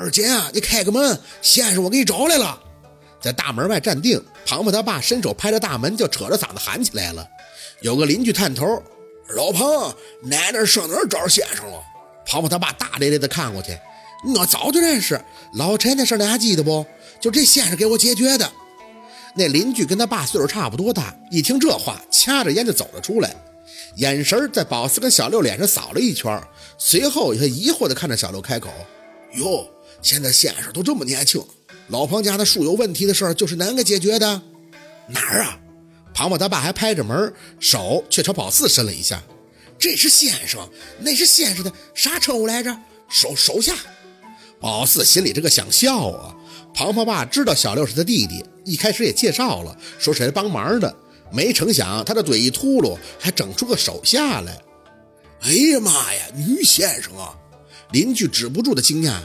二姐啊，你开个门，先生我给你找来了。在大门外站定，庞庞他爸伸手拍着大门，就扯着嗓子喊起来了。有个邻居探头：“老庞，奶奶上哪儿找先生了？”庞庞他爸大咧咧的看过去：“我早就认识老陈那事，你还记得不？就这先生给我解决的。”那邻居跟他爸岁数差不多大，一听这话，掐着烟就走了出来，眼神在宝四跟小六脸上扫了一圈，随后也疑惑的看着小六开口：“哟，现在先生都这么年轻。”老庞家的树有问题的事儿，就是难给解决的？哪儿啊？庞庞他爸还拍着门，手却朝宝四伸了一下。这是先生，那是先生的啥称呼来着？手手下。宝四心里这个想笑啊。庞庞爸知道小六是他弟弟，一开始也介绍了，说是来帮忙的。没成想他的嘴一秃噜，还整出个手下来。哎呀妈呀，女先生啊！邻居止不住的惊讶。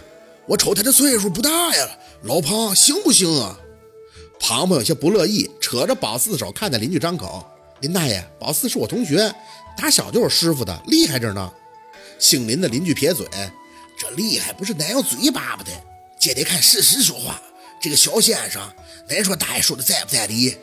我瞅他这岁数不大呀。老庞行不行啊？庞庞有些不乐意，扯着宝四的手，看着邻居张口：“林大爷，宝四是我同学，打小就是师傅的，厉害着呢。”姓林的邻居撇嘴：“这厉害不是奶用嘴巴巴的，这得看事实说话。这个小先生，恁说大爷说的在不在理？”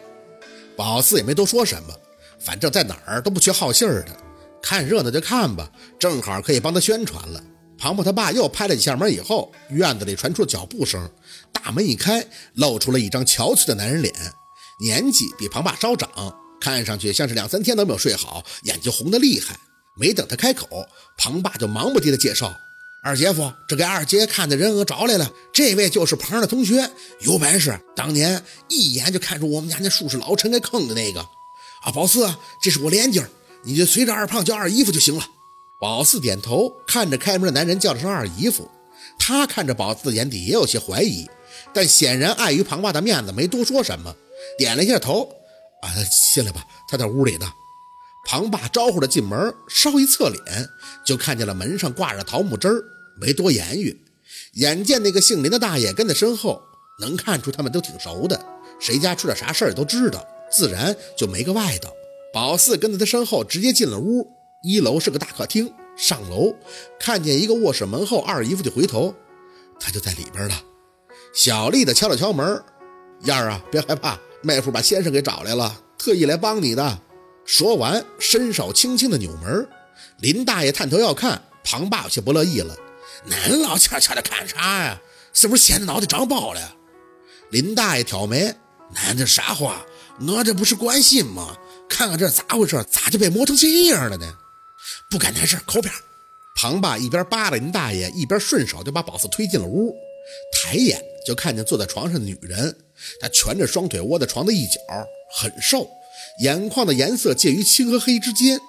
宝四也没多说什么，反正在哪儿都不缺好信儿的，看热闹就看吧，正好可以帮他宣传了。庞庞他爸又拍了几下门，以后院子里传出了脚步声。大门一开，露出了一张憔悴的男人脸，年纪比庞爸稍长，看上去像是两三天都没有睡好，眼睛红得厉害。没等他开口，庞爸就忙不迭地介绍：“二姐夫，这给二姐看的人我找来了，这位就是庞的同学，有本事，当年一眼就看出我们家那树是老陈给坑的那个。啊，宝四，这是我连襟，你就随着二胖叫二姨夫就行了。”宝四点头，看着开门的男人叫了声“二姨夫”。他看着宝四的眼底也有些怀疑，但显然碍于庞爸的面子，没多说什么，点了一下头：“啊，进来吧，他在屋里呢。”庞爸招呼着进门，稍一侧脸，就看见了门上挂着桃木枝儿，没多言语。眼见那个姓林的大爷跟在身后，能看出他们都挺熟的，谁家出点啥事儿都知道，自然就没个外道。宝四跟在他身后，直接进了屋。一楼是个大客厅，上楼看见一个卧室门后，二姨夫就回头，他就在里边了。小丽的敲了敲门，燕儿啊，别害怕，妹夫把先生给找来了，特意来帮你的。说完，伸手轻轻的扭门。林大爷探头要看，庞爸有些不乐意了：“恁老悄悄的看啥呀？是不是掀的脑袋长包了？”林大爷挑眉：“恁这啥话？我这不是关心吗？看看这咋回事？咋就被磨成这样了呢？”不干那事，口边。庞爸一边扒拉林大爷，一边顺手就把宝四推进了屋。抬眼就看见坐在床上的女人，她蜷着双腿窝在床的一角，很瘦，眼眶的颜色介于青和黑之间。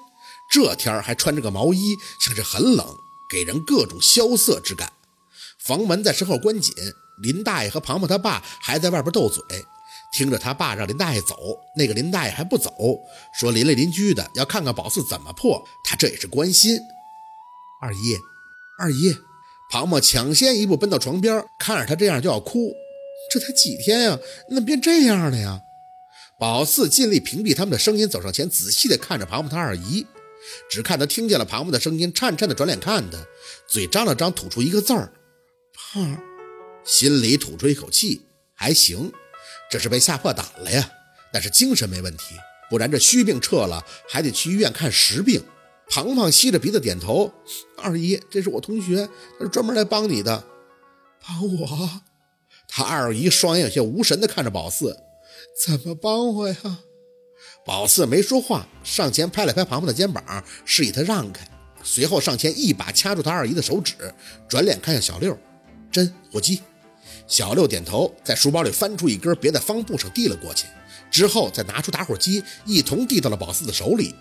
这天还穿着个毛衣，像是很冷，给人各种萧瑟之感。房门在身后关紧，林大爷和庞庞他爸还在外边斗嘴。听着他爸让林大爷走，那个林大爷还不走，说邻里邻居的要看看宝四怎么破，他这也是关心。二姨，二姨，庞庞抢先一步奔到床边，看着他这样就要哭。这才几天呀，怎么变这样了呀？宝四尽力屏蔽他们的声音，走上前仔细的看着庞庞他二姨，只看他听见了庞庞的声音，颤颤的转脸看他，嘴张了张，吐出一个字儿：胖。心里吐出一口气，还行。这是被吓破胆了呀，但是精神没问题，不然这虚病撤了还得去医院看实病。庞庞吸着鼻子点头：“二姨，这是我同学，他是专门来帮你的。”帮我？他二姨双眼有些无神的看着宝四：“怎么帮我呀？”宝四没说话，上前拍了拍庞庞的肩膀，示意他让开，随后上前一把掐住他二姨的手指，转脸看向小六：“真，火机。”小六点头，在书包里翻出一根，别在方布上递了过去，之后再拿出打火机，一同递到了宝四的手里。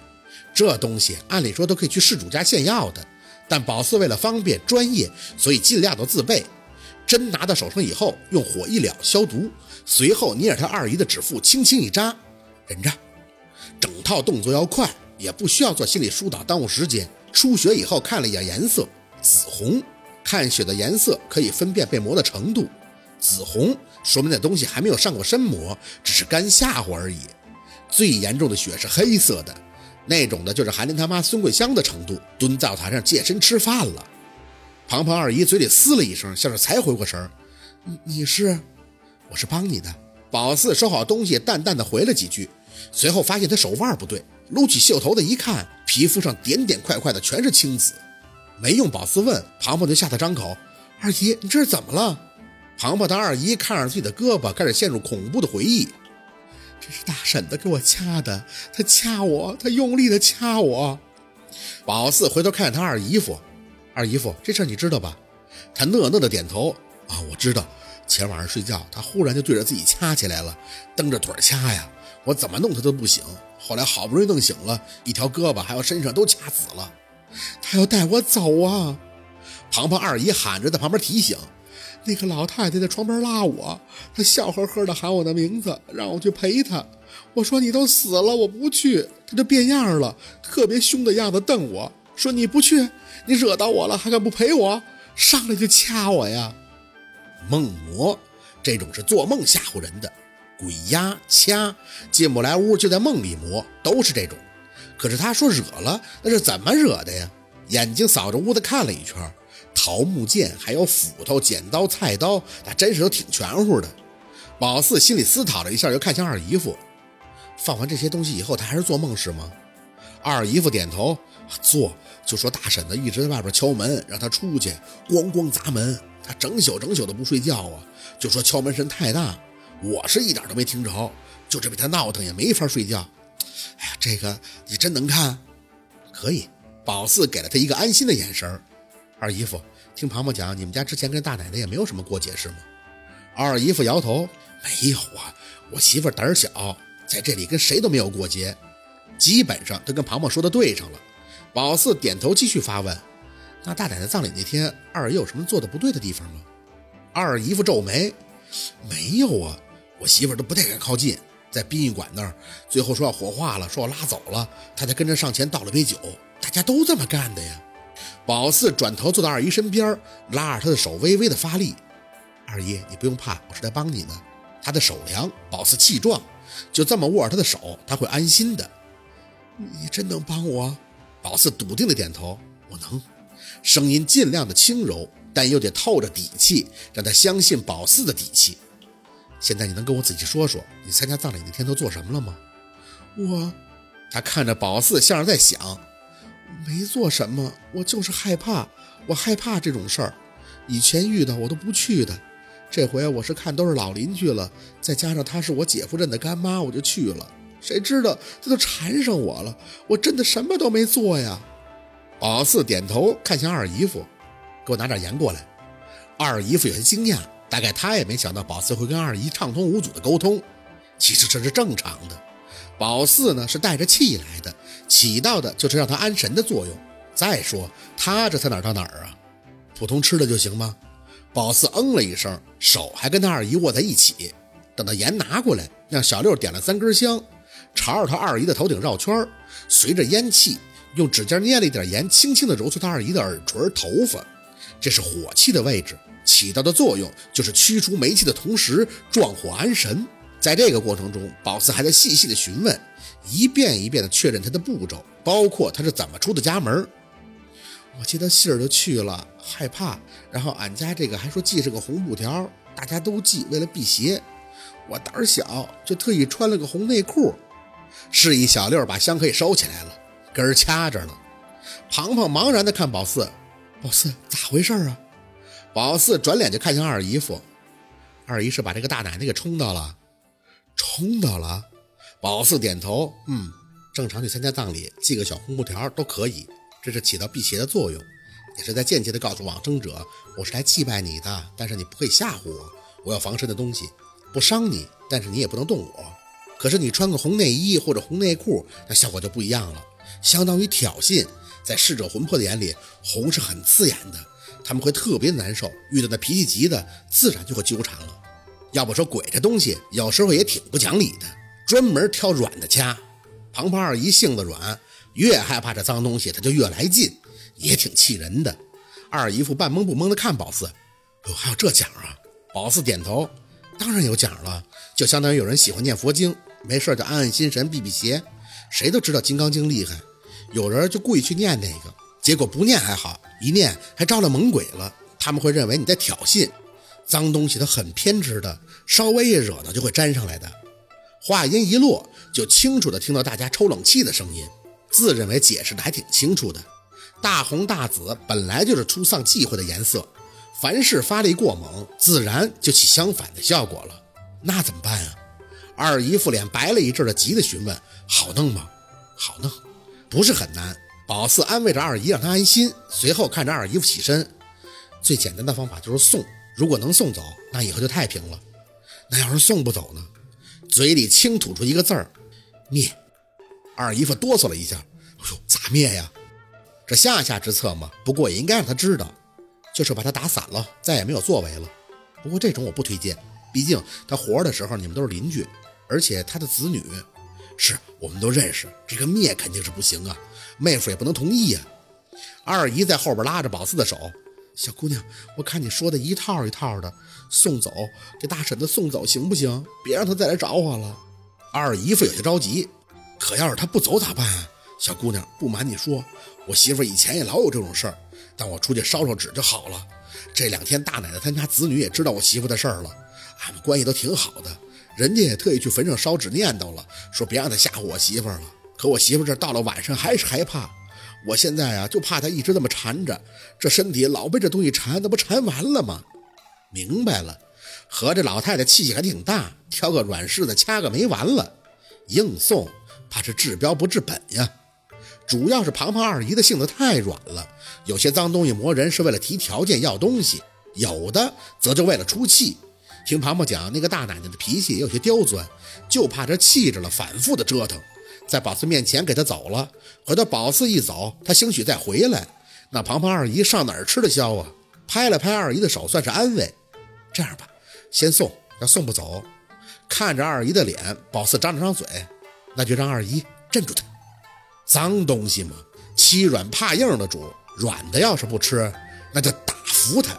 这东西按理说都可以去事主家献药的，但宝四为了方便专业，所以尽量都自备。针拿到手上以后，用火一燎消毒，随后捏着他二姨的指腹轻轻一扎，忍着。整套动作要快，也不需要做心理疏导，耽误时间。出血以后看了一眼颜色，紫红。看血的颜色可以分辨被磨的程度。紫红说明那东西还没有上过身膜，只是干吓唬而已。最严重的血是黑色的，那种的就是韩林他妈孙桂香的程度，蹲灶台上健身吃饭了。庞庞二姨嘴里嘶了一声，像是才回过神儿：“你你是？我是帮你的。”宝四收好东西，淡淡的回了几句，随后发现他手腕不对，撸起袖头的一看，皮肤上点点块块的全是青紫。没用宝四问，庞庞就吓得张口：“二姨，你这是怎么了？”庞庞的二姨看着自己的胳膊，开始陷入恐怖的回忆：“这是大婶子给我掐的，她掐我，她用力的掐我。”宝四回头看见他二姨夫：“二姨夫，这事你知道吧？”他讷讷的点头：“啊，我知道。”前晚上睡觉，他忽然就对着自己掐起来了，蹬着腿掐呀，我怎么弄他都不醒。后来好不容易弄醒了，一条胳膊还有身上都掐死了。他要带我走啊！庞庞二姨喊着在旁边提醒。那个老太太在床边拉我，她笑呵呵的喊我的名字，让我去陪她。我说你都死了，我不去。她就变样了，特别凶的样子瞪我说你不去，你惹到我了，还敢不陪我？上来就掐我呀！梦魔，这种是做梦吓唬人的，鬼压掐，进不来屋就在梦里磨，都是这种。可是他说惹了，那是怎么惹的呀？眼睛扫着屋子看了一圈，桃木剑，还有斧头、剪刀、菜刀，那真是都挺全乎的。宝四心里思考了一下，又看向二姨夫，放完这些东西以后，他还是做梦是吗？二姨夫点头，做。就说大婶子一直在外边敲门，让他出去，咣咣砸门。他整宿整宿的不睡觉啊，就说敲门声太大，我是一点都没听着，就这被他闹腾也没法睡觉。哎呀，这个你真能看，可以。宝四给了他一个安心的眼神。二姨夫，听庞庞讲，你们家之前跟大奶奶也没有什么过节是吗？二姨夫摇头，没有啊，我媳妇胆小，在这里跟谁都没有过节，基本上都跟庞庞说的对上了。宝四点头继续发问。那大奶奶葬礼那天，二姨有什么做的不对的地方吗？二姨夫皱眉，没有啊，我媳妇都不太敢靠近，在殡仪馆那儿，最后说要火化了，说要拉走了，他才跟着上前倒了杯酒，大家都这么干的呀。宝四转头坐到二姨身边，拉着她的手微微的发力。二姨，你不用怕，我是来帮你呢。他的手凉，宝四气壮，就这么握着他的手，他会安心的。你真能帮我？宝四笃定的点头，我能。声音尽量的轻柔，但又得透着底气，让他相信宝四的底气。现在你能跟我仔细说说，你参加葬礼那天都做什么了吗？我，他看着宝四，像是在想，没做什么，我就是害怕，我害怕这种事儿。以前遇到我都不去的，这回我是看都是老邻居了，再加上她是我姐夫认的干妈，我就去了。谁知道她都缠上我了，我真的什么都没做呀。宝四点头，看向二姨夫，给我拿点盐过来。二姨夫有些惊讶，大概他也没想到宝四会跟二姨畅通无阻的沟通。其实这是正常的。宝四呢是带着气来的，起到的就是让他安神的作用。再说他这才哪到哪儿啊？普通吃的就行吗？宝四嗯了一声，手还跟他二姨握在一起。等到盐拿过来，让小六点了三根香，朝着他二姨的头顶绕圈，随着烟气。用指尖捏了一点盐，轻轻地揉搓他二姨的耳垂、头发，这是火气的位置，起到的作用就是驱除霉气的同时壮火安神。在这个过程中，宝四还在细细的询问，一遍一遍的确认他的步骤，包括他是怎么出的家门。我接到信儿就去了，害怕，然后俺家这个还说系上个红布条，大家都系，为了辟邪。我胆儿小，就特意穿了个红内裤。示意小六把香可以收起来了。根儿掐着了，庞庞茫然地看宝四，宝四咋回事啊？宝四转脸就看向二姨夫，二姨是把这个大奶奶给冲到了，冲到了。宝四点头，嗯，正常去参加葬礼，系个小红布条都可以，这是起到辟邪的作用，也是在间接的告诉往生者，我是来祭拜你的，但是你不可以吓唬我，我要防身的东西，不伤你，但是你也不能动我。可是你穿个红内衣或者红内裤，那效果就不一样了。相当于挑衅，在逝者魂魄的眼里，红是很刺眼的，他们会特别难受。遇到那脾气急的，自然就会纠缠了。要不说鬼这东西有时候也挺不讲理的，专门挑软的掐。庞胖二姨性子软，越害怕这脏东西，他就越来劲，也挺气人的。二姨夫半懵不懵的看宝四，哟，还有这奖啊？宝四点头，当然有奖了，就相当于有人喜欢念佛经，没事就安安心神，避避邪。谁都知道《金刚经》厉害，有人就故意去念那个，结果不念还好，一念还招了猛鬼了。他们会认为你在挑衅。脏东西它很偏执的，稍微一惹到就会粘上来的。话音一落，就清楚的听到大家抽冷气的声音，自认为解释的还挺清楚的。大红大紫本来就是出丧忌讳的颜色，凡事发力过猛，自然就起相反的效果了。那怎么办啊？二姨夫脸白了一阵的，急的询问：“好弄吗？好弄，不是很难。”宝四安慰着二姨，让她安心。随后看着二姨夫起身，最简单的方法就是送。如果能送走，那以后就太平了。那要是送不走呢？嘴里轻吐出一个字儿：“灭。”二姨夫哆嗦了一下：“哎呦，咋灭呀？这下下之策嘛。不过也应该让他知道，就是把他打散了，再也没有作为了。不过这种我不推荐，毕竟他活着的时候你们都是邻居，而且他的子女是我们都认识，这个灭肯定是不行啊。妹夫也不能同意呀。”二姨在后边拉着宝四的手。小姑娘，我看你说的一套一套的，送走这大婶子送走行不行？别让她再来找我了。二姨夫有些着急，可要是她不走咋办啊？小姑娘，不瞒你说，我媳妇以前也老有这种事儿，但我出去烧烧纸就好了。这两天大奶奶他家子女也知道我媳妇的事儿了，俺们关系都挺好的，人家也特意去坟上烧纸念叨了，说别让她吓唬我媳妇了。可我媳妇这到了晚上还是害怕。我现在啊，就怕他一直这么缠着，这身体老被这东西缠，那不缠完了吗？明白了，合着老太太气性还挺大，挑个软柿子掐个没完了，硬送怕是治标不治本呀。主要是庞庞二姨的性子太软了，有些脏东西磨人是为了提条件要东西，有的则就为了出气。听庞庞讲，那个大奶奶的脾气也有些刁钻，就怕这气着了，反复的折腾。在宝四面前给他走了，回头宝四一走，他兴许再回来，那庞庞二姨上哪儿吃得消啊？拍了拍二姨的手，算是安慰。这样吧，先送，要送不走，看着二姨的脸，宝四张了张嘴，那就让二姨镇住他。脏东西嘛，欺软怕硬的主，软的要是不吃，那就打服他。